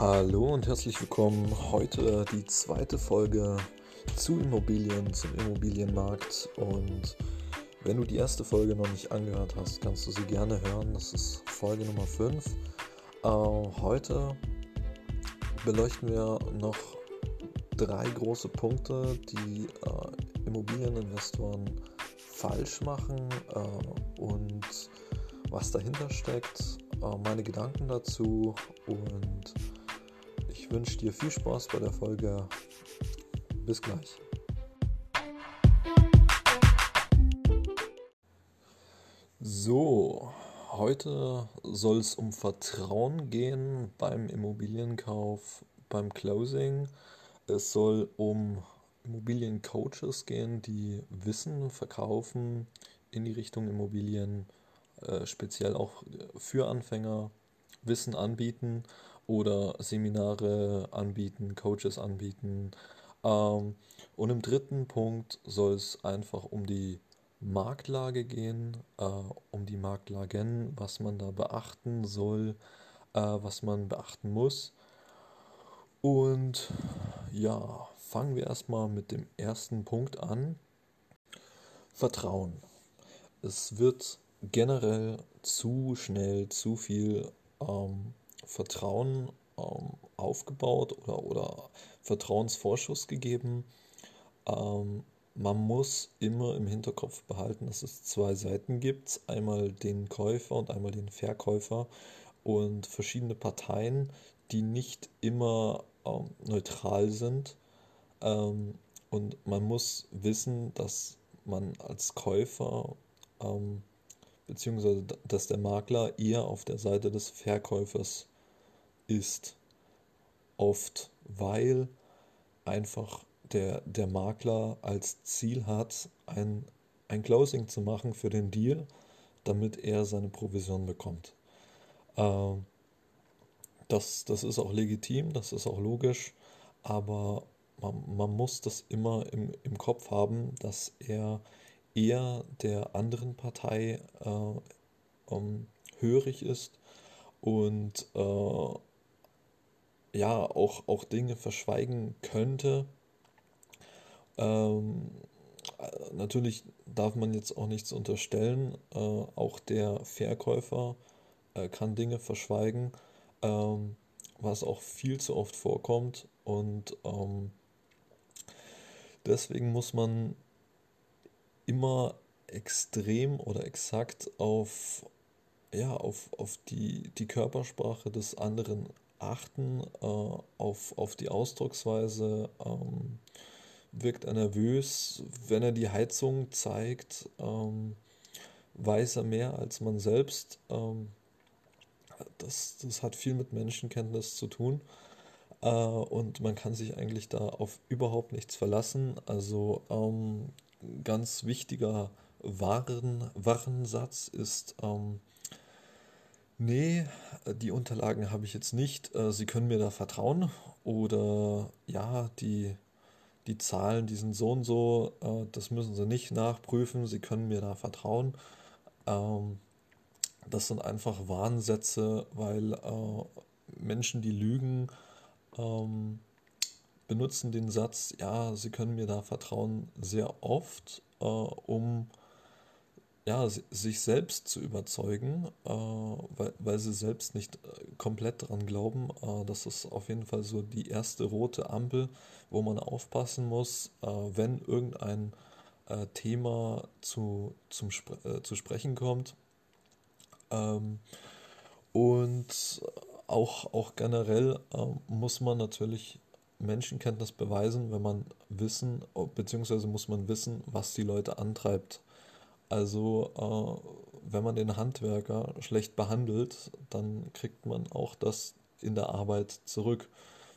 Hallo und herzlich willkommen. Heute die zweite Folge zu Immobilien, zum Immobilienmarkt. Und wenn du die erste Folge noch nicht angehört hast, kannst du sie gerne hören. Das ist Folge Nummer 5. Äh, heute beleuchten wir noch drei große Punkte, die äh, Immobilieninvestoren falsch machen äh, und was dahinter steckt, äh, meine Gedanken dazu und ich wünsche dir viel Spaß bei der Folge. Bis gleich. So, heute soll es um Vertrauen gehen beim Immobilienkauf, beim Closing. Es soll um Immobiliencoaches gehen, die Wissen verkaufen in die Richtung Immobilien, äh, speziell auch für Anfänger Wissen anbieten oder Seminare anbieten, Coaches anbieten. Ähm, und im dritten Punkt soll es einfach um die Marktlage gehen, äh, um die Marktlagen, was man da beachten soll, äh, was man beachten muss. Und ja, fangen wir erstmal mit dem ersten Punkt an. Vertrauen. Es wird generell zu schnell, zu viel ähm, Vertrauen ähm, aufgebaut oder, oder Vertrauensvorschuss gegeben. Ähm, man muss immer im Hinterkopf behalten, dass es zwei Seiten gibt. Einmal den Käufer und einmal den Verkäufer und verschiedene Parteien, die nicht immer ähm, neutral sind. Ähm, und man muss wissen, dass man als Käufer ähm, beziehungsweise dass der Makler eher auf der Seite des Verkäufers ist. Oft, weil einfach der, der Makler als Ziel hat, ein, ein Closing zu machen für den Deal, damit er seine Provision bekommt. Äh, das, das ist auch legitim, das ist auch logisch, aber man, man muss das immer im, im Kopf haben, dass er eher der anderen Partei äh, ähm, hörig ist und äh, ja auch, auch Dinge verschweigen könnte. Ähm, natürlich darf man jetzt auch nichts unterstellen. Äh, auch der Verkäufer äh, kann Dinge verschweigen, ähm, was auch viel zu oft vorkommt. Und ähm, deswegen muss man immer extrem oder exakt auf, ja, auf, auf die, die Körpersprache des anderen achten, äh, auf, auf die Ausdrucksweise. Ähm, wirkt er nervös, wenn er die Heizung zeigt, ähm, weiß er mehr als man selbst. Ähm, das, das hat viel mit Menschenkenntnis zu tun. Äh, und man kann sich eigentlich da auf überhaupt nichts verlassen. Also ähm, ganz wichtiger Waren, Warensatz ist, ähm, nee, die Unterlagen habe ich jetzt nicht, äh, Sie können mir da vertrauen. Oder ja, die, die Zahlen, die sind so und so, äh, das müssen Sie nicht nachprüfen, Sie können mir da vertrauen. Ähm, das sind einfach Warnsätze, weil äh, Menschen, die lügen, ähm, benutzen den Satz, ja, Sie können mir da vertrauen, sehr oft, äh, um ja, sich selbst zu überzeugen, äh, weil, weil sie selbst nicht äh, komplett daran glauben. Äh, das ist auf jeden Fall so die erste rote Ampel, wo man aufpassen muss, äh, wenn irgendein äh, Thema zu, zum Spre zu sprechen kommt. Ähm, und auch, auch generell muss man natürlich Menschenkenntnis beweisen, wenn man wissen, beziehungsweise muss man wissen, was die Leute antreibt. Also, äh, wenn man den Handwerker schlecht behandelt, dann kriegt man auch das in der Arbeit zurück.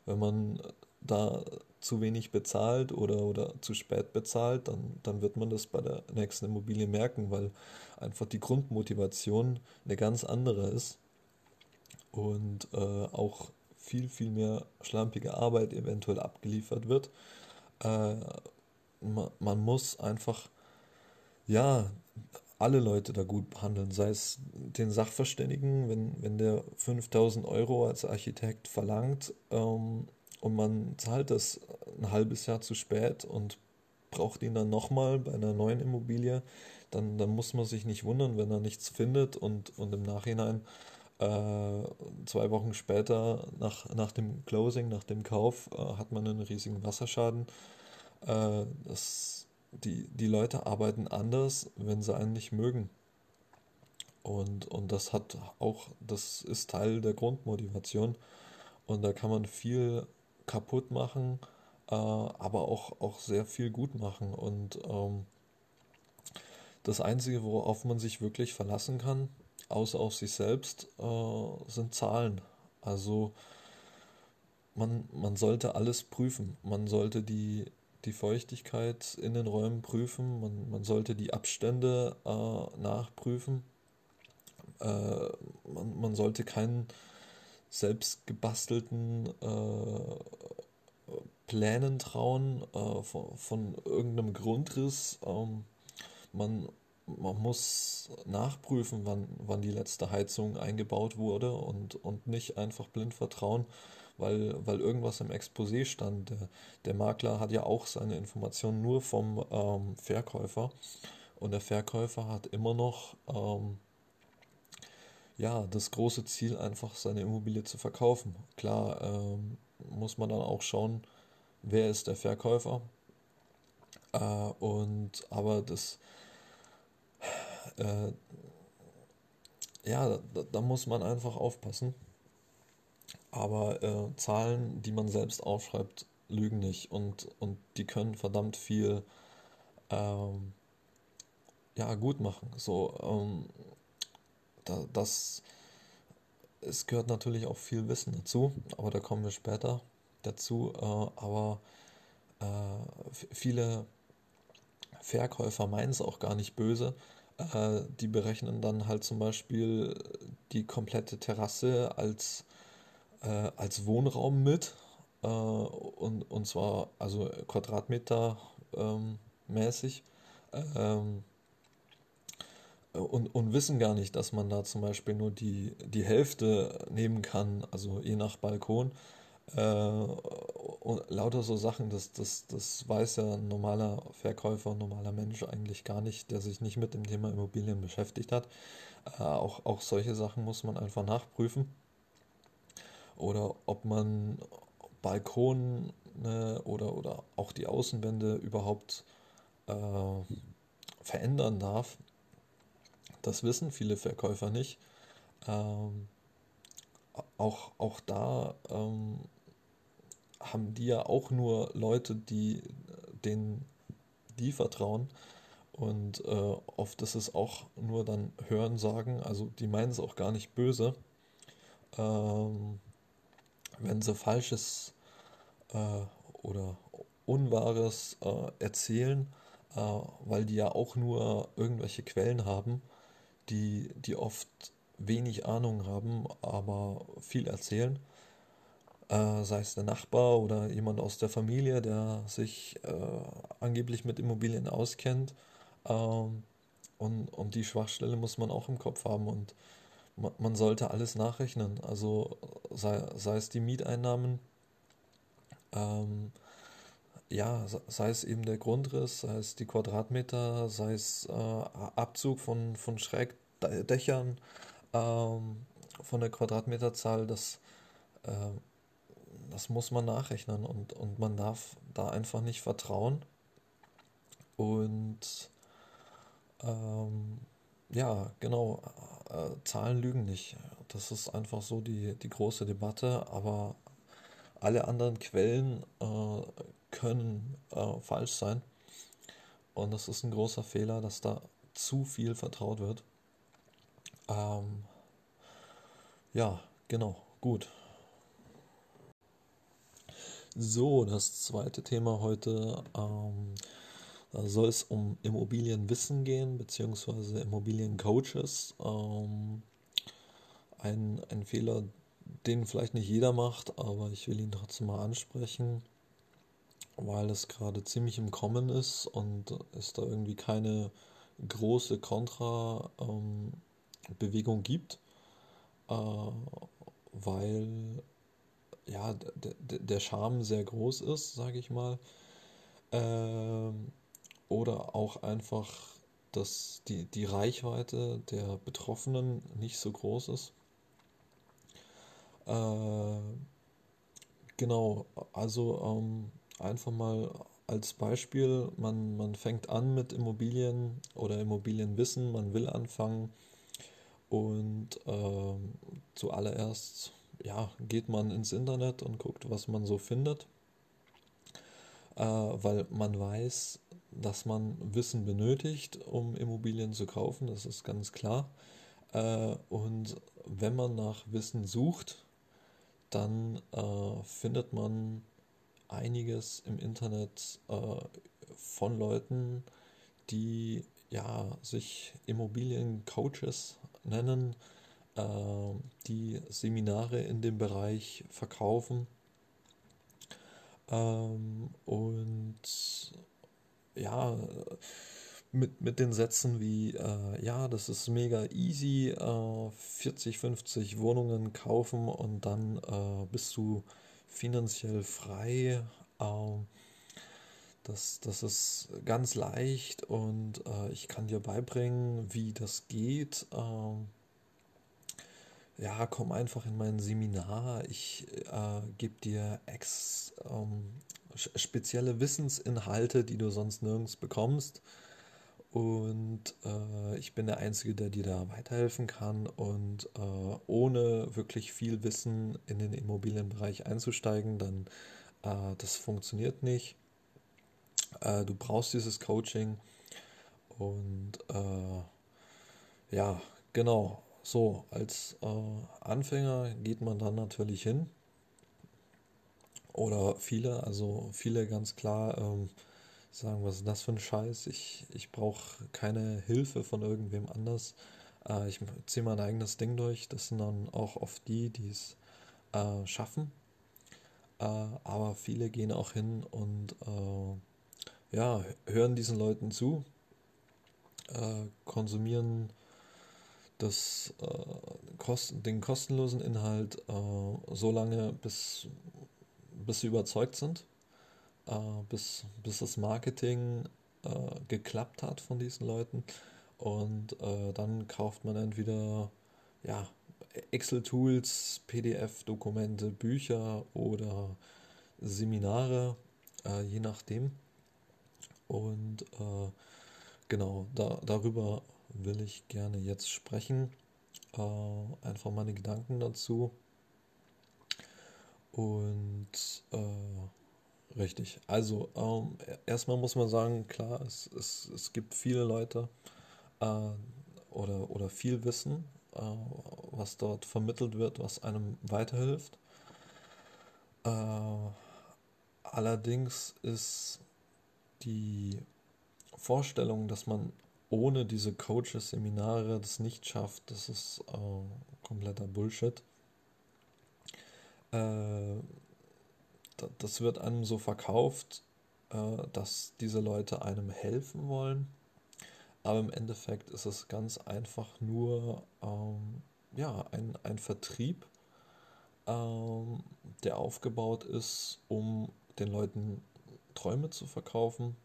Wenn man da zu wenig bezahlt oder, oder zu spät bezahlt, dann, dann wird man das bei der nächsten Immobilie merken, weil einfach die Grundmotivation eine ganz andere ist und äh, auch viel, viel mehr schlampige Arbeit eventuell abgeliefert wird. Äh, man, man muss einfach, ja, alle Leute da gut behandeln, sei es den Sachverständigen, wenn, wenn der 5000 Euro als Architekt verlangt ähm, und man zahlt das ein halbes Jahr zu spät und braucht ihn dann nochmal bei einer neuen Immobilie, dann, dann muss man sich nicht wundern, wenn er nichts findet und, und im Nachhinein äh, zwei Wochen später nach, nach dem Closing, nach dem Kauf, äh, hat man einen riesigen Wasserschaden. Äh, das, die, die Leute arbeiten anders, wenn sie einen nicht mögen. Und, und das hat auch, das ist Teil der Grundmotivation. Und da kann man viel kaputt machen, äh, aber auch, auch sehr viel gut machen. Und ähm, das Einzige, worauf man sich wirklich verlassen kann, außer auf sich selbst, äh, sind Zahlen. Also man, man sollte alles prüfen. Man sollte die, die Feuchtigkeit in den Räumen prüfen. Man, man sollte die Abstände äh, nachprüfen. Äh, man, man sollte keinen selbst gebastelten äh, Plänen trauen äh, von, von, irgendeinem Grundriss. Ähm, man, man muss nachprüfen, wann, wann die letzte Heizung eingebaut wurde und, und nicht einfach blind vertrauen, weil, weil irgendwas im Exposé stand. Der, der Makler hat ja auch seine Informationen nur vom ähm, Verkäufer und der Verkäufer hat immer noch ähm, ja, das große Ziel, einfach seine Immobilie zu verkaufen. Klar ähm, muss man dann auch schauen, wer ist der Verkäufer. Äh, und aber das äh, ja, da, da, muss man einfach aufpassen. Aber äh, Zahlen, die man selbst aufschreibt, lügen nicht und, und die können verdammt viel ähm, ja, gut machen. So, ähm, da, das, es gehört natürlich auch viel Wissen dazu, aber da kommen wir später dazu. Äh, aber äh, viele Verkäufer meinen es auch gar nicht böse, äh, die berechnen dann halt zum Beispiel die komplette Terrasse als, äh, als Wohnraum mit. Äh, und, und zwar also Quadratmeter ähm, mäßig. Ähm, und, und wissen gar nicht, dass man da zum Beispiel nur die, die Hälfte nehmen kann, also je nach Balkon. Äh, und lauter so Sachen, das, das, das weiß ja ein normaler Verkäufer, ein normaler Mensch eigentlich gar nicht, der sich nicht mit dem Thema Immobilien beschäftigt hat. Äh, auch, auch solche Sachen muss man einfach nachprüfen. Oder ob man Balkone oder, oder auch die Außenwände überhaupt äh, verändern darf. Das wissen viele Verkäufer nicht. Ähm, auch, auch da ähm, haben die ja auch nur Leute, die denen die vertrauen. Und äh, oft ist es auch nur dann Hören sagen, also die meinen es auch gar nicht böse. Ähm, wenn sie Falsches äh, oder Unwahres äh, erzählen, äh, weil die ja auch nur irgendwelche Quellen haben, die, die oft wenig Ahnung haben, aber viel erzählen äh, sei es der Nachbar oder jemand aus der Familie, der sich äh, angeblich mit Immobilien auskennt. Ähm, und, und die Schwachstelle muss man auch im Kopf haben und man, sollte alles nachrechnen. Also sei, sei es die Mieteinnahmen, ähm, ja, sei es eben der Grundriss, sei es die Quadratmeter, sei es äh, Abzug von, von Schrägdächern, ähm, von der Quadratmeterzahl, das äh, das muss man nachrechnen und, und man darf da einfach nicht vertrauen. Und ähm, ja, genau, äh, Zahlen lügen nicht. Das ist einfach so die, die große Debatte, aber alle anderen Quellen äh, können äh, falsch sein. Und das ist ein großer Fehler, dass da zu viel vertraut wird. Ähm, ja, genau, gut. So, das zweite Thema heute. Ähm, soll es um Immobilienwissen gehen, beziehungsweise Immobiliencoaches. Ähm, ein, ein Fehler, den vielleicht nicht jeder macht, aber ich will ihn trotzdem mal ansprechen, weil es gerade ziemlich im Kommen ist und es da irgendwie keine große Kontra-Bewegung ähm, gibt, äh, weil ja, der Charme sehr groß ist, sage ich mal. Ähm, oder auch einfach, dass die, die Reichweite der Betroffenen nicht so groß ist. Äh, genau, also ähm, einfach mal als Beispiel, man, man fängt an mit Immobilien oder Immobilienwissen, man will anfangen und äh, zuallererst ja, geht man ins Internet und guckt, was man so findet, äh, weil man weiß, dass man Wissen benötigt, um Immobilien zu kaufen, das ist ganz klar. Äh, und wenn man nach Wissen sucht, dann äh, findet man einiges im Internet äh, von Leuten, die ja sich Immobiliencoaches nennen, äh, die Seminare in dem Bereich verkaufen. Ähm, und ja, mit, mit den Sätzen wie, äh, ja, das ist mega easy, äh, 40, 50 Wohnungen kaufen und dann äh, bist du finanziell frei. Ähm, das, das ist ganz leicht und äh, ich kann dir beibringen, wie das geht. Ähm, ja, komm einfach in mein Seminar. Ich äh, gebe dir ex, ähm, spezielle Wissensinhalte, die du sonst nirgends bekommst. Und äh, ich bin der Einzige, der dir da weiterhelfen kann. Und äh, ohne wirklich viel Wissen in den Immobilienbereich einzusteigen, dann äh, das funktioniert nicht. Äh, du brauchst dieses Coaching. Und äh, ja, genau. So, als äh, Anfänger geht man dann natürlich hin. Oder viele, also viele ganz klar. Ähm, sagen, was ist das für ein Scheiß? Ich, ich brauche keine Hilfe von irgendwem anders. Äh, ich ziehe mein eigenes Ding durch. Das sind dann auch oft die, die es äh, schaffen. Äh, aber viele gehen auch hin und äh, ja, hören diesen Leuten zu, äh, konsumieren das, äh, kosten, den kostenlosen Inhalt so lange, bis, bis sie überzeugt sind äh, bis, bis das Marketing äh, geklappt hat von diesen Leuten. Und äh, dann kauft man entweder ja, Excel-Tools, PDF-Dokumente, Bücher oder Seminare, äh, je nachdem. Und äh, genau, da, darüber will ich gerne jetzt sprechen. Einfach meine Gedanken dazu. Und äh, Richtig. Also ähm, erstmal muss man sagen, klar, es, es, es gibt viele Leute äh, oder, oder viel Wissen, äh, was dort vermittelt wird, was einem weiterhilft. Äh, allerdings ist die Vorstellung, dass man ohne diese Coaches, Seminare das nicht schafft, das ist äh, kompletter Bullshit. Äh, das wird einem so verkauft, äh, dass diese Leute einem helfen wollen. Aber im Endeffekt ist es ganz einfach nur ähm, ja, ein, ein Vertrieb, ähm, der aufgebaut ist, um den Leuten Träume zu verkaufen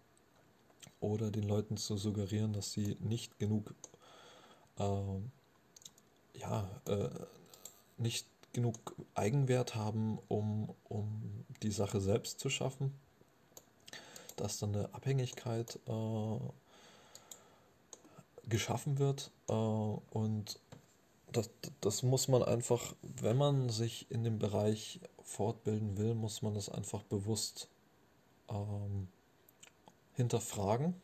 oder den Leuten zu suggerieren, dass sie nicht genug, ähm, ja, äh, nicht genug Eigenwert haben, um, um die Sache selbst zu schaffen. Dass dann eine Abhängigkeit äh, geschaffen wird äh, und das, das muss man einfach, wenn man sich in dem Bereich fortbilden will, muss man das einfach bewusst ähm, hinterfragen.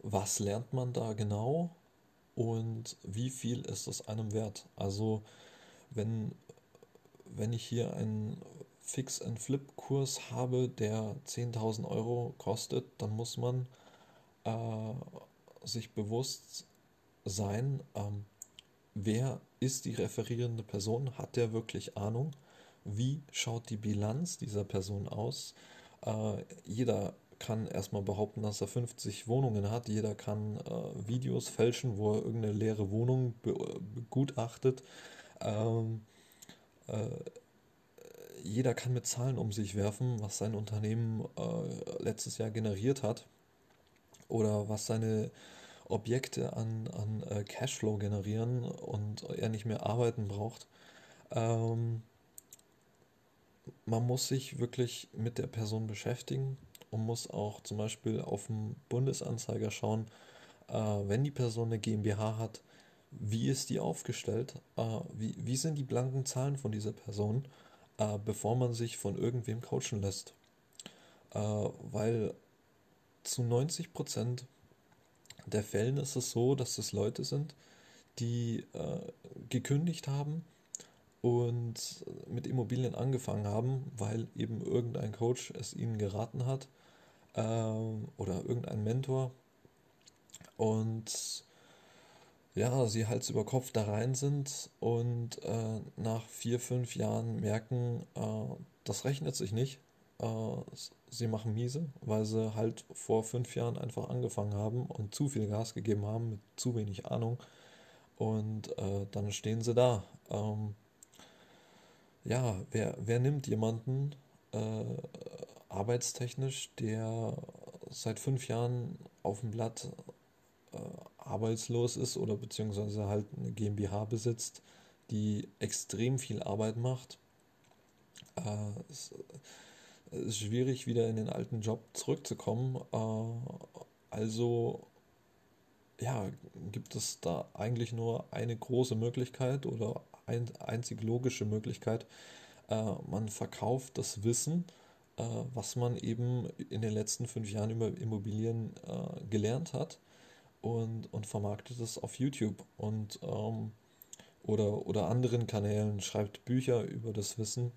Was lernt man da genau und wie viel ist es einem wert? Also wenn, wenn ich hier einen Fix-and-Flip-Kurs habe, der 10.000 Euro kostet, dann muss man äh, sich bewusst sein, ähm, wer ist die referierende Person, hat der wirklich Ahnung, wie schaut die Bilanz dieser Person aus. Äh, jeder kann erstmal behaupten, dass er 50 Wohnungen hat. Jeder kann äh, Videos fälschen, wo er irgendeine leere Wohnung be begutachtet. Ähm, äh, jeder kann mit Zahlen um sich werfen, was sein Unternehmen äh, letztes Jahr generiert hat oder was seine Objekte an, an äh, Cashflow generieren und er nicht mehr arbeiten braucht. Ähm, man muss sich wirklich mit der Person beschäftigen und muss auch zum Beispiel auf dem Bundesanzeiger schauen, äh, wenn die Person eine GmbH hat, wie ist die aufgestellt, äh, wie, wie sind die blanken Zahlen von dieser Person, äh, bevor man sich von irgendwem coachen lässt. Äh, weil zu 90 Prozent der Fällen ist es so, dass es Leute sind, die gekündigt haben und mit Immobilien angefangen haben, weil eben irgendein Coach es ihnen geraten hat oder irgendein Mentor und ja, sie Hals über Kopf da rein sind und äh, nach vier, fünf Jahren merken, äh, das rechnet sich nicht. Äh, sie machen miese, weil sie halt vor fünf Jahren einfach angefangen haben und zu viel Gas gegeben haben mit zu wenig Ahnung. Und äh, dann stehen sie da. Ähm, ja, wer, wer nimmt jemanden äh, arbeitstechnisch, der seit fünf Jahren auf dem Blatt äh, arbeitslos ist oder beziehungsweise halt eine GmbH besitzt, die extrem viel Arbeit macht. Äh, es, es ist schwierig, wieder in den alten Job zurückzukommen. Äh, also ja, gibt es da eigentlich nur eine große Möglichkeit oder ein, einzig logische Möglichkeit. Äh, man verkauft das Wissen, äh, was man eben in den letzten fünf Jahren über Immobilien äh, gelernt hat und, und vermarktet es auf YouTube und ähm, oder, oder anderen Kanälen, schreibt Bücher über das Wissen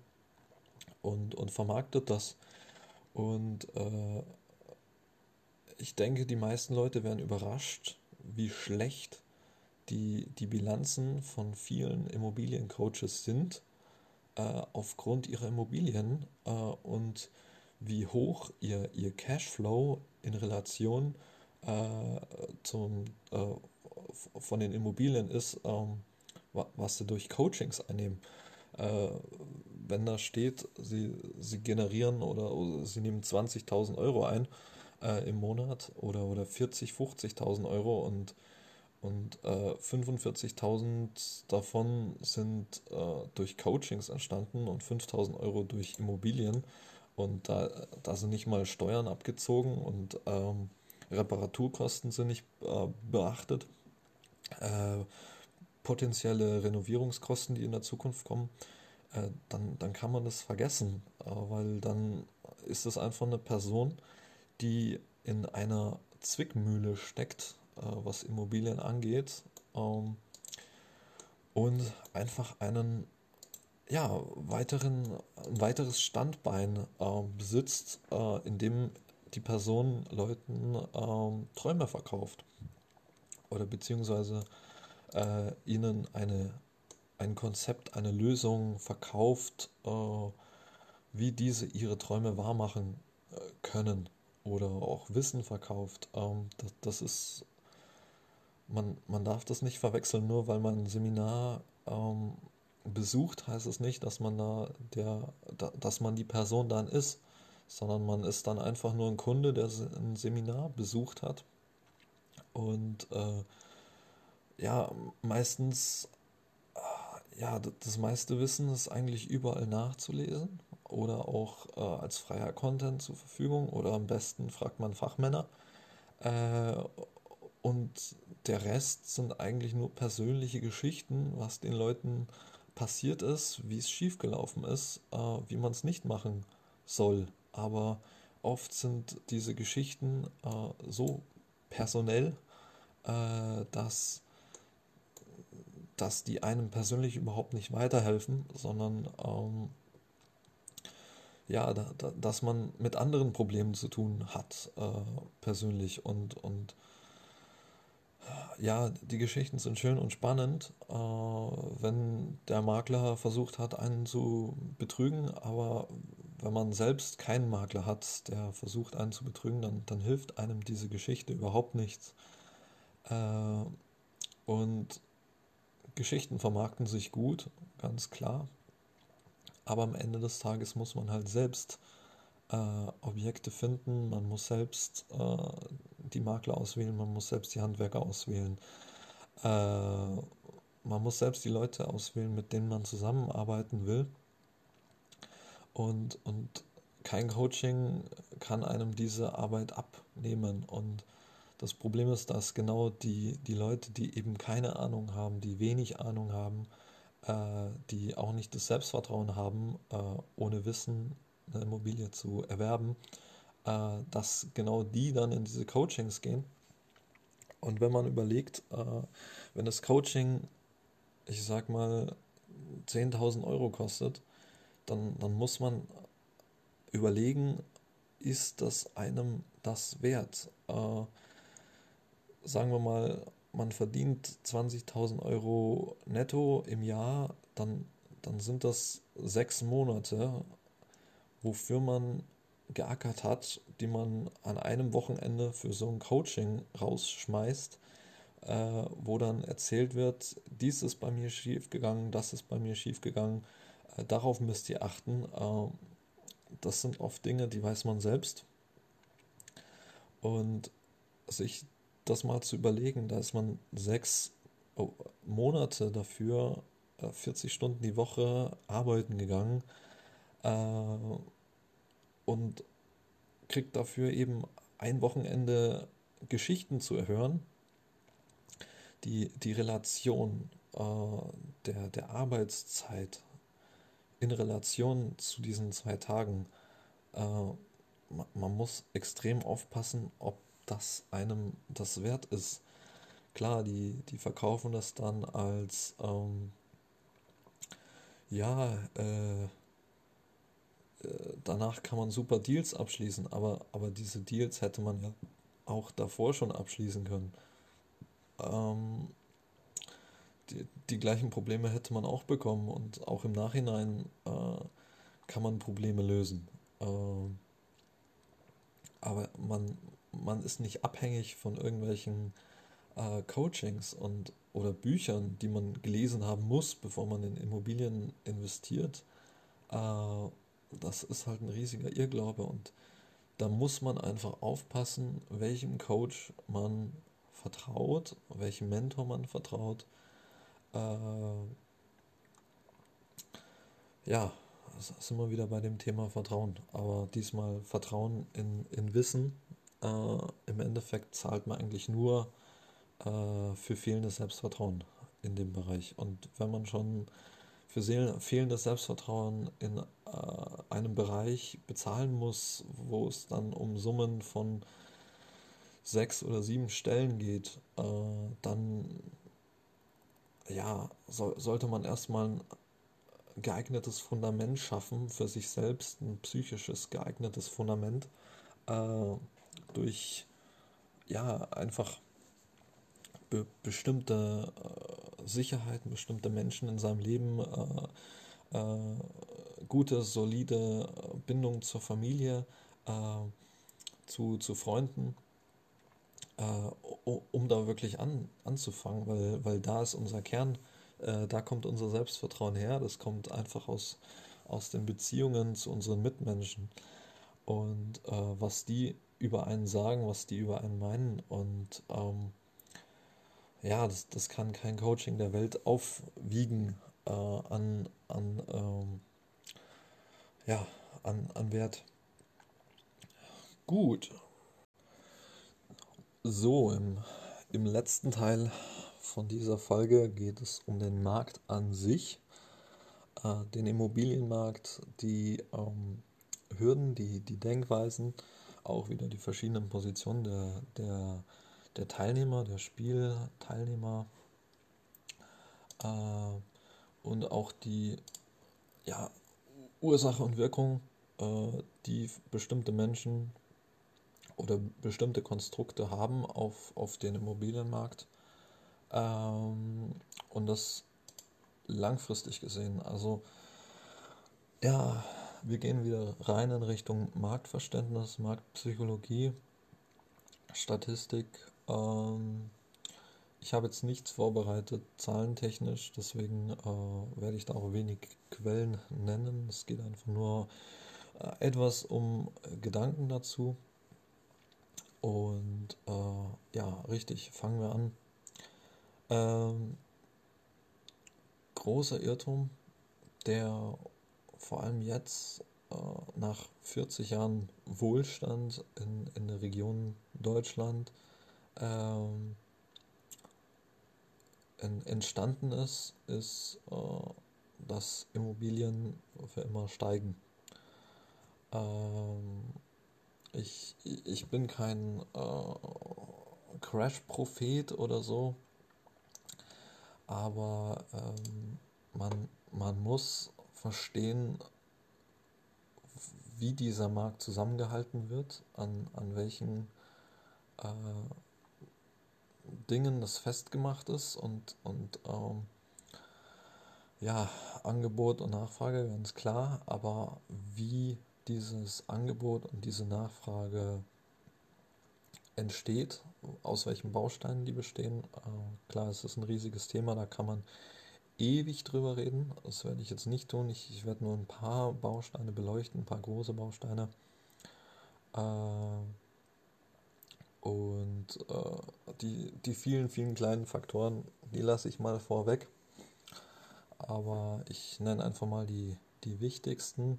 und, und vermarktet das. Und äh, ich denke, die meisten Leute werden überrascht, wie schlecht die, die Bilanzen von vielen Immobiliencoaches sind äh, aufgrund ihrer Immobilien äh, und wie hoch ihr, ihr Cashflow in Relation äh, zum, äh, von den Immobilien ist, ähm, was sie durch Coachings einnehmen. Äh, wenn da steht, sie, sie generieren oder, oder sie nehmen 20.000 Euro ein äh, im Monat oder, oder 40, 50.000 Euro und und äh, 45.000 davon sind äh, durch Coachings entstanden und 5.000 Euro durch Immobilien. Und da, da sind nicht mal Steuern abgezogen und ähm, Reparaturkosten sind nicht äh, beachtet. Äh, potenzielle Renovierungskosten, die in der Zukunft kommen, äh, dann, dann kann man das vergessen, äh, weil dann ist es einfach eine Person, die in einer Zwickmühle steckt äh, was Immobilien angeht. Ähm, und einfach einen ja, weiteren, ein weiteres Standbein äh, besitzt, äh, in dem die Person Leuten ähm, Träume verkauft. Oder beziehungsweise äh, ihnen eine, ein Konzept, eine Lösung verkauft, äh, wie diese ihre Träume wahrmachen äh, können. Oder auch Wissen verkauft. Ähm, das, das ist man, man darf das nicht verwechseln, nur weil man ein Seminar ähm, besucht, heißt es nicht, dass man da der, da, dass man die Person dann ist, sondern man ist dann einfach nur ein Kunde, der ein Seminar besucht hat. Und äh, ja, meistens, äh, ja, das meiste Wissen ist eigentlich überall nachzulesen oder auch äh, als freier Content zur Verfügung oder am besten fragt man Fachmänner. Äh, und der Rest sind eigentlich nur persönliche Geschichten, was den Leuten passiert ist, wie es schiefgelaufen ist, äh, wie man es nicht machen soll. Aber oft sind diese Geschichten äh, so personell, äh, dass, dass die einem persönlich überhaupt nicht weiterhelfen, sondern ähm, ja, da, da, dass man mit anderen Problemen zu tun hat, äh, persönlich. Und, und ja, die Geschichten sind schön und spannend, äh, wenn der Makler versucht hat, einen zu betrügen, aber wenn man selbst keinen Makler hat, der versucht einen zu betrügen, dann, dann hilft einem diese Geschichte überhaupt nichts. Äh, und Geschichten vermarkten sich gut, ganz klar. Aber am Ende des Tages muss man halt selbst äh, Objekte finden, man muss selbst äh, die Makler auswählen, man muss selbst die Handwerker auswählen. Äh, man muss selbst die Leute auswählen, mit denen man zusammenarbeiten will. Und, und kein Coaching kann einem diese Arbeit abnehmen. Und das Problem ist, dass genau die, die Leute, die eben keine Ahnung haben, die wenig Ahnung haben, äh, die auch nicht das Selbstvertrauen haben, äh, ohne Wissen eine Immobilie zu erwerben, äh, dass genau die dann in diese Coachings gehen. Und wenn man überlegt, äh, wenn das Coaching, ich sag mal, 10.000 Euro kostet, dann, dann muss man überlegen, ist das einem das wert? Äh, sagen wir mal, man verdient 20.000 Euro netto im Jahr, dann, dann sind das sechs Monate, wofür man geackert hat, die man an einem Wochenende für so ein Coaching rausschmeißt, äh, wo dann erzählt wird, dies ist bei mir schief gegangen, das ist bei mir schief gegangen, äh, darauf müsst ihr achten. Äh, das sind oft Dinge, die weiß man selbst. Und sich das mal zu überlegen, da ist man sechs oh, Monate dafür, 40 äh, Stunden die Woche arbeiten gegangen äh, und kriegt dafür eben ein Wochenende Geschichten zu erhören. Die, die Relation äh, der, der Arbeitszeit in Relation zu diesen zwei Tagen, äh, man, muss extrem aufpassen, ob das einem das wert ist. Klar, die, die verkaufen das dann als, ähm, ja, äh, äh, danach kann man super Deals abschließen, aber, aber diese Deals hätte man ja auch davor schon abschließen können. Ähm, die, die gleichen Probleme hätte man auch bekommen und auch im Nachhinein äh, kann man Probleme lösen. Ähm, aber man, man ist nicht abhängig von irgendwelchen äh, Coachings und oder Büchern, die man gelesen haben muss, bevor man in Immobilien investiert. Äh, das ist halt ein riesiger Irrglaube und da muss man einfach aufpassen, welchem Coach man vertraut, welchem Mentor man vertraut. Äh, ja, sind wir wieder bei dem Thema Vertrauen. Aber diesmal Vertrauen in, in Wissen äh, im Endeffekt zahlt man eigentlich nur äh, für fehlendes Selbstvertrauen in dem Bereich. Und wenn man schon für fehlendes Selbstvertrauen in äh, einem Bereich bezahlen muss, wo es dann um Summen von sechs oder sieben Stellen geht, äh, dann ja, so, sollte man erstmal ein geeignetes Fundament schaffen für sich selbst, ein psychisches geeignetes Fundament, äh, durch ja einfach be bestimmte äh, Sicherheiten, bestimmte Menschen in seinem Leben, äh, äh, gute, solide Bindung zur Familie, äh, zu, zu Freunden, äh, um da wirklich an, anzufangen, weil, weil da ist unser Kern, äh, da kommt unser Selbstvertrauen her, das kommt einfach aus, aus den Beziehungen zu unseren Mitmenschen. Und was die über einen sagen, was die über einen meinen. Und ähm, ja, das, das kann kein Coaching der Welt aufwiegen äh, an, an, ähm, ja, an, an Wert. Gut. So, im, im letzten Teil von dieser Folge geht es um den Markt an sich, äh, den Immobilienmarkt, die ähm, Hürden, die, die Denkweisen, auch wieder die verschiedenen Positionen der, der, der Teilnehmer, der Spielteilnehmer äh, und auch die ja, Ursache und Wirkung, äh, die bestimmte Menschen oder bestimmte Konstrukte haben auf, auf den Immobilienmarkt. Ähm, und das langfristig gesehen. Also ja, wir gehen wieder rein in Richtung Marktverständnis, Marktpsychologie, Statistik. Ähm, ich habe jetzt nichts vorbereitet, zahlentechnisch, deswegen äh, werde ich da auch wenig Quellen nennen. Es geht einfach nur äh, etwas um Gedanken dazu. Und äh, ja, richtig, fangen wir an. Ähm, großer Irrtum, der vor allem jetzt äh, nach 40 Jahren Wohlstand in, in der Region Deutschland ähm, en, entstanden ist, ist, äh, dass Immobilien für immer steigen. Ähm, ich, ich bin kein äh, Crash-Prophet oder so, aber ähm, man, man muss verstehen, wie dieser Markt zusammengehalten wird, an, an welchen äh, Dingen das festgemacht ist und, und ähm, ja, Angebot und Nachfrage, ganz klar, aber wie dieses Angebot und diese Nachfrage entsteht, aus welchen Bausteinen die bestehen, äh, klar, es ist ein riesiges Thema, da kann man ewig drüber reden. Das werde ich jetzt nicht tun. Ich, ich werde nur ein paar Bausteine beleuchten, ein paar große Bausteine. Äh, und äh, die, die vielen, vielen kleinen Faktoren, die lasse ich mal vorweg. Aber ich nenne einfach mal die, die wichtigsten.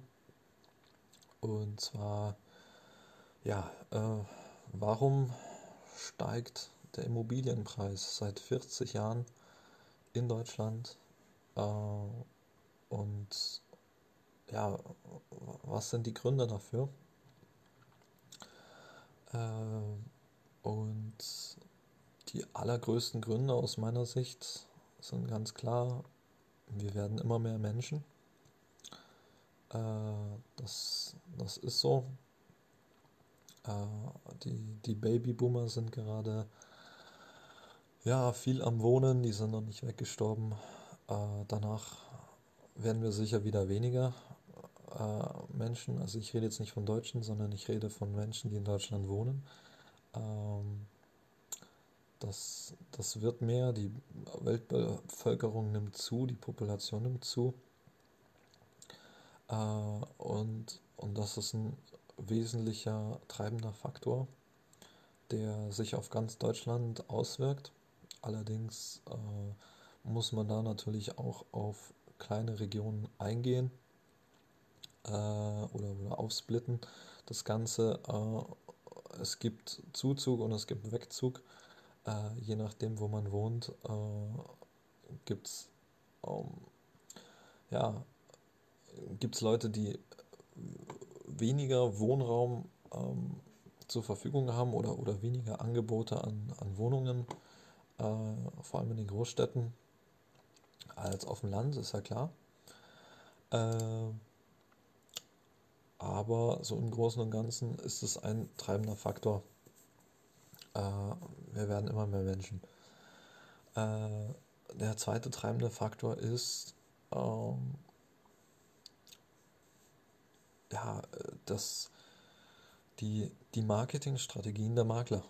Und zwar, ja, äh, warum steigt der Immobilienpreis seit 40 Jahren in Deutschland äh, und ja, was sind die Gründe dafür? Äh, und die allergrößten Gründe aus meiner Sicht sind ganz klar, wir werden immer mehr Menschen. Äh, das, das ist so. die, die Babyboomer sind gerade ja, viel am Wohnen, die sind noch nicht weggestorben. Äh, danach werden wir sicher wieder weniger äh, Menschen, also ich rede jetzt nicht von Deutschen, sondern ich rede von Menschen, die in Deutschland wohnen. Ähm, das, das wird mehr, die Weltbevölkerung nimmt zu, die Population nimmt zu. Äh, und, und das ist ein wesentlicher treibender Faktor, der sich auf ganz Deutschland auswirkt. Allerdings äh, muss man da natürlich auch auf kleine Regionen eingehen äh, oder, oder aufsplitten. Das Ganze, äh, es gibt Zuzug und es gibt Wegzug. Äh, je nachdem, wo man wohnt, äh, gibt es ähm, ja, Leute, die weniger Wohnraum ähm, zur Verfügung haben oder, oder weniger Angebote an, an Wohnungen, äh, vor allem in den Großstädten als auf dem Land, ist ja klar. Äh, aber so im Großen und Ganzen ist es ein treibender Faktor. Äh, wir werden immer mehr Menschen. Äh, der zweite treibende Faktor ist, ähm, ja, dass die, die Marketingstrategien der Makler.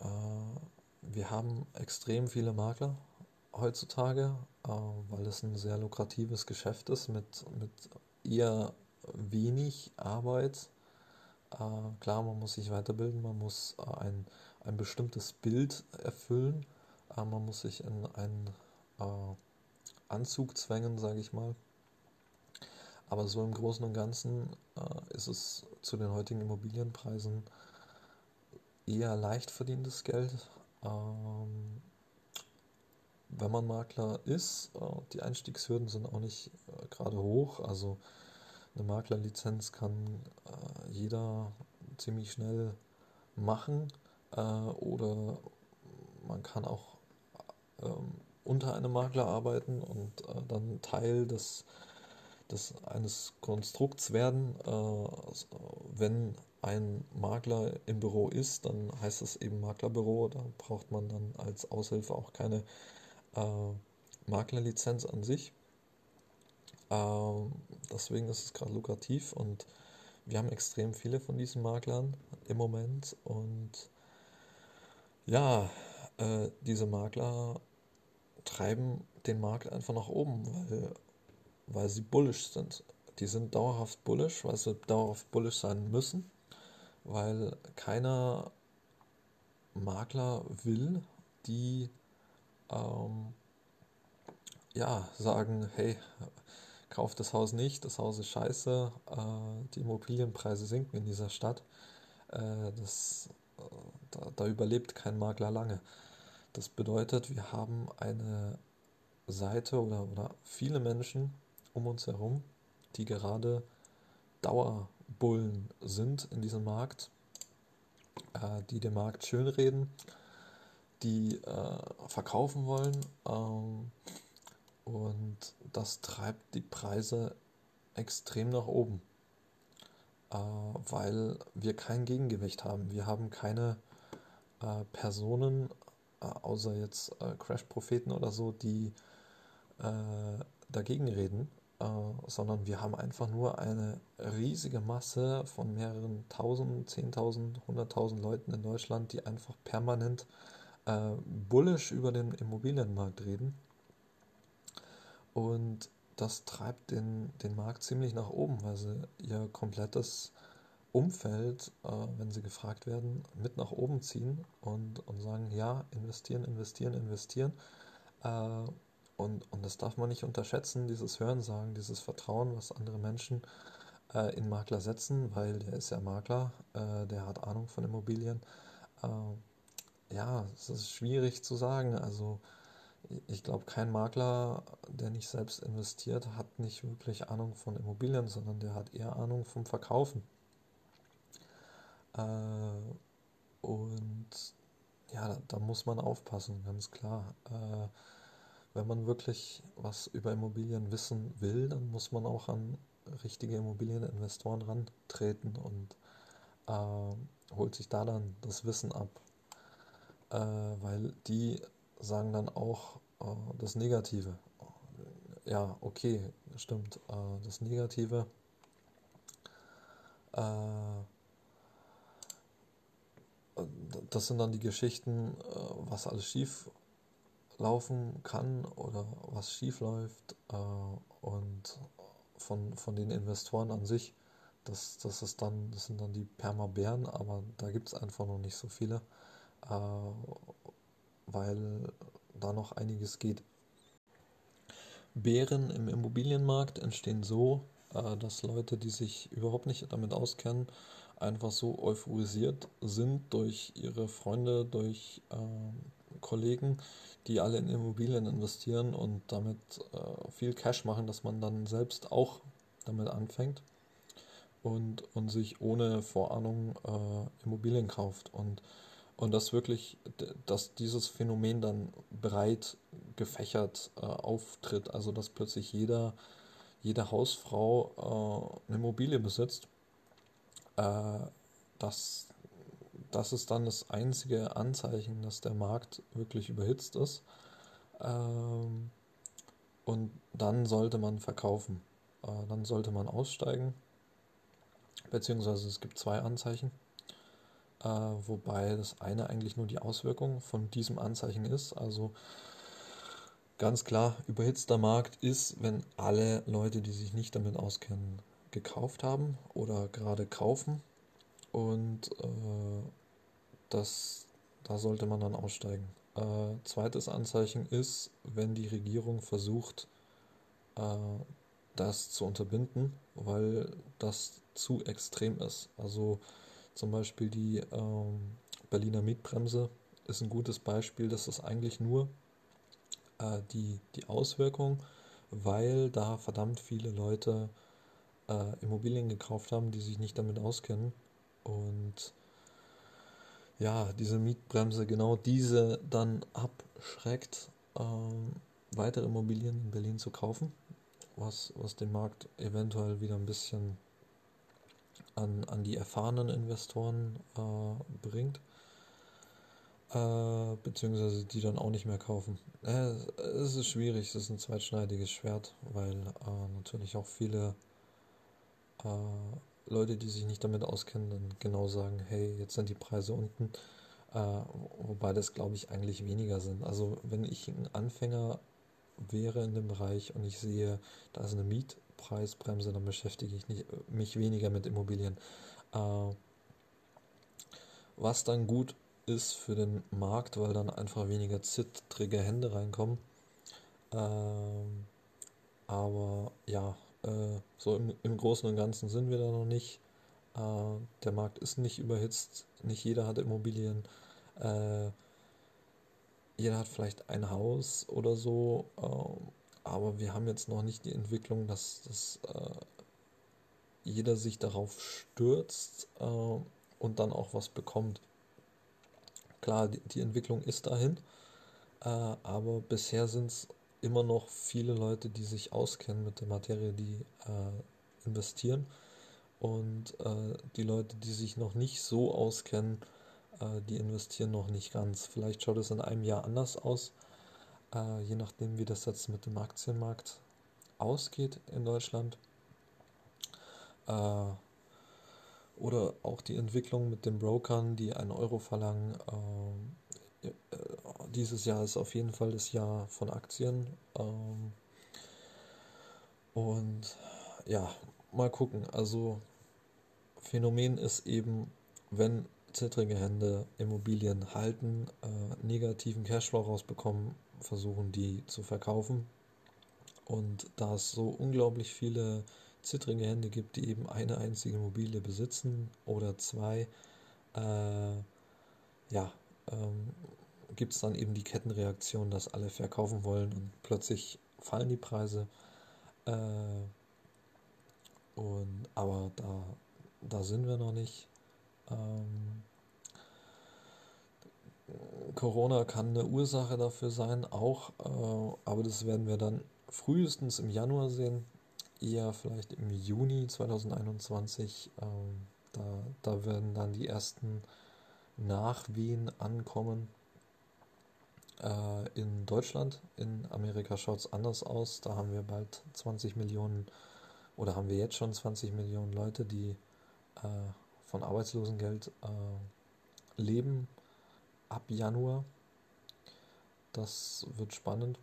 Äh, wir haben extrem viele Makler heutzutage, äh, weil es ein sehr lukratives Geschäft ist mit, mit eher wenig Arbeit. Äh, klar, man muss sich weiterbilden, man muss ein, ein bestimmtes Bild erfüllen, man muss sich in einen Anzug zwängen, sage ich mal. Aber so im Großen und Ganzen äh, ist es zu den heutigen Immobilienpreisen eher leicht verdientes Geld. Ähm, wenn man Makler ist, äh, die Einstiegshürden sind auch nicht äh, gerade hoch. Also eine Maklerlizenz kann äh, jeder ziemlich schnell machen oder man kann auch ähm, unter einem Makler arbeiten und dann Teil des, des eines Konstrukts werden. wenn ein Makler im Büro ist, dann heißt es eben Maklerbüro. Da braucht man dann als Aushilfe auch keine äh, Maklerlizenz an sich. Ähm, deswegen ist es gerade lukrativ und wir haben extrem viele von diesen Maklern im Moment und ja, äh, diese Makler treiben den Markt einfach nach oben, weil, weil sie bullish sind. Die sind dauerhaft bullish, weil sie dauerhaft bullish sein müssen, weil keiner Makler will, die ähm, ja, sagen, hey, kauft das Haus nicht, das Haus ist scheiße, äh, die Immobilienpreise sinken in dieser Stadt. Äh, das, äh, da, da überlebt kein Makler lange. Das bedeutet, wir haben eine Seite oder, oder viele Menschen um uns herum, die gerade Dauerbullen sind in diesem Markt, äh, die den Markt schönreden, die äh, verkaufen wollen. Ähm, und das treibt die Preise extrem nach oben, äh, weil wir kein Gegengewicht haben. Wir haben keine äh, Personen äh, außer jetzt äh, Crash-Propheten oder so, die dagegen reden, äh, sondern wir haben einfach nur eine riesige Masse von mehreren tausend, zehntausend, hunderttausend Leuten in Deutschland, die einfach permanent äh, bullish über den Immobilienmarkt reden. Und das treibt den, den Markt ziemlich nach oben, weil sie ihr komplettes Umfeld, äh, wenn sie gefragt werden, mit nach oben ziehen und, und sagen, ja, investieren, investieren, investieren. Äh, und, und das darf man nicht unterschätzen, dieses Hörensagen, dieses Vertrauen, was andere Menschen äh, in Makler setzen, weil der ist ja Makler, äh, der hat Ahnung von Immobilien. Äh, ja, es ist schwierig zu sagen. Also ich glaube, kein Makler, der nicht selbst investiert, hat nicht wirklich Ahnung von Immobilien, sondern der hat eher Ahnung vom Verkaufen. Äh, und ja, da, da, muss man aufpassen, ganz klar. Wenn man wirklich was über Immobilien wissen will, dann muss man auch an richtige Immobilieninvestoren rantreten und äh, holt sich da dann das Wissen ab. Äh, weil die sagen dann auch äh, das Negative. Ja, okay, stimmt. Äh, das Negative. Äh, das sind dann die Geschichten, äh, was alles schief laufen kann oder was schief läuft äh, und von, von den Investoren an sich. Das, das, ist dann, das sind dann die Permabären, aber da gibt es einfach noch nicht so viele, äh, weil da noch einiges geht. Bären im Immobilienmarkt entstehen so, äh, dass Leute, die sich überhaupt nicht damit auskennen, einfach so euphorisiert sind durch ihre Freunde, durch äh, Kollegen, die alle in Immobilien investieren und damit äh, viel Cash machen, dass man dann selbst auch damit anfängt und, und sich ohne Vorahnung äh, Immobilien kauft. Und, und das wirklich, dass dieses Phänomen dann breit gefächert äh, auftritt, also dass plötzlich jeder, jede Hausfrau äh, eine Immobilie besitzt, äh, das, das ist dann das einzige Anzeichen, dass der Markt wirklich überhitzt ist. Ähm, und dann sollte man verkaufen. Äh, dann sollte man aussteigen. Beziehungsweise es gibt zwei Anzeichen. Äh, wobei das eine eigentlich nur die Auswirkung von diesem Anzeichen ist. Also ganz klar, überhitzter Markt ist, wenn alle Leute, die sich nicht damit auskennen, gekauft haben oder gerade kaufen. Und äh, das, da sollte man dann aussteigen. Äh, zweites Anzeichen ist, wenn die Regierung versucht, äh, das zu unterbinden, weil das zu extrem ist. Also zum Beispiel die ähm, Berliner Mietbremse ist ein gutes Beispiel. Das ist eigentlich nur äh, die, die Auswirkung, weil da verdammt viele Leute äh, Immobilien gekauft haben, die sich nicht damit auskennen. Und ja, diese Mietbremse genau diese dann abschreckt, ähm, weitere Immobilien in Berlin zu kaufen, was, was den Markt eventuell wieder ein bisschen an, an die erfahrenen Investoren äh, bringt. äh, beziehungsweise die dann auch nicht mehr kaufen. Äh, es ist schwierig, es ist ein zweitschneidiges Schwert, weil äh, natürlich auch viele äh, Leute, die sich nicht damit auskennen, dann genau sagen, hey, jetzt sind die Preise unten, äh, wobei das glaube ich eigentlich weniger sind. Also wenn ich ein Anfänger wäre in dem Bereich und ich sehe, da ist eine Mietpreisbremse, dann beschäftige ich nicht, mich weniger mit Immobilien. Äh, was dann gut ist für den Markt, weil dann einfach weniger zittrige Hände reinkommen. Ähm, aber ja, äh, so im, im, Großen und Ganzen sind wir da noch nicht. Äh, der Markt ist nicht überhitzt, nicht jeder hat Immobilien. Äh, jeder hat vielleicht ein Haus oder so, ähm, aber wir haben jetzt noch nicht die Entwicklung, dass, dass äh, jeder sich darauf stürzt äh, und dann auch was bekommt. Klar, die, die Entwicklung ist dahin, äh, aber bisher sind es immer noch viele Leute, die sich auskennen mit der Materie, die äh, investieren. Und äh, die Leute, die sich noch nicht so auskennen, äh, die investieren noch nicht ganz. Vielleicht schaut es in einem Jahr anders aus, äh, je nachdem, wie das jetzt mit dem Aktienmarkt ausgeht in Deutschland. Äh, oder auch die Entwicklung mit den Brokern, die einen Euro verlangen. Äh, dieses Jahr ist auf jeden Fall das Jahr von Aktien. Ähm, und ja, mal gucken. Also Phänomen ist eben, wenn zittrige Hände Immobilien halten, äh, negativen Cashflow rausbekommen, versuchen die zu verkaufen. Und da es so unglaublich viele zittrige Hände gibt, die eben eine einzige Immobilie besitzen oder zwei, äh, ja, ähm, gibt es dann eben die Kettenreaktion, dass alle verkaufen wollen und plötzlich fallen die Preise. Äh, und aber da, da sind wir noch nicht. Ähm, Corona kann eine Ursache dafür sein, auch, äh, aber das werden wir dann frühestens im Januar sehen eher vielleicht im Juni 2021. Ähm, da, da werden dann die ersten Nachwehen ankommen. Äh, in Deutschland, in Amerika schaut es anders aus. Da haben wir bald 20 Millionen oder haben wir jetzt schon 20 Millionen Leute, die äh, von Arbeitslosengeld äh, leben ab Januar. Das wird spannend.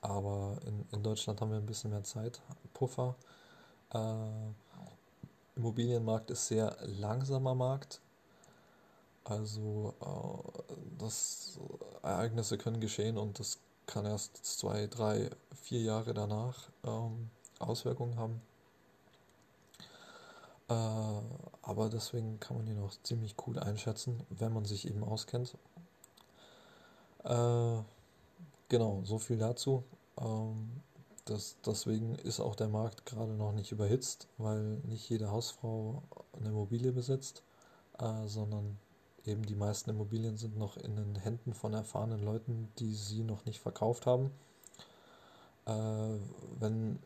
Aber in, in Deutschland haben wir ein bisschen mehr Zeit, Puffer. Äh, Immobilienmarkt ist sehr langsamer Markt. Also äh, das Ereignisse können geschehen und das kann erst zwei, drei, vier Jahre danach ähm, Auswirkungen haben. Äh, aber deswegen kann man ihn auch ziemlich cool einschätzen, wenn man sich eben auskennt. Äh, Genau, so viel dazu. Ähm, das, deswegen ist auch der Markt gerade noch nicht überhitzt, weil nicht jede Hausfrau eine Immobilie besitzt, äh, sondern eben die meisten Immobilien sind noch in den Händen von erfahrenen Leuten, die sie noch nicht verkauft haben. Äh, wenn,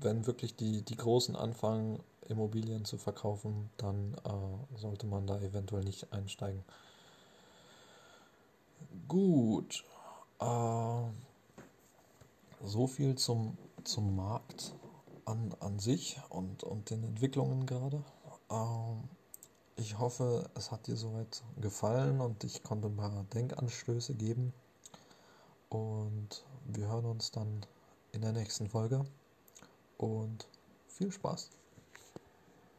wenn wirklich die, die Großen anfangen, Immobilien zu verkaufen, dann äh, sollte man da eventuell nicht einsteigen. Gut. Äh, so viel zum, zum Markt an, an sich und, und den Entwicklungen gerade. Ähm, ich hoffe, es hat dir soweit gefallen und ich konnte ein paar Denkanstöße geben. Und wir hören uns dann in der nächsten Folge. Und viel Spaß!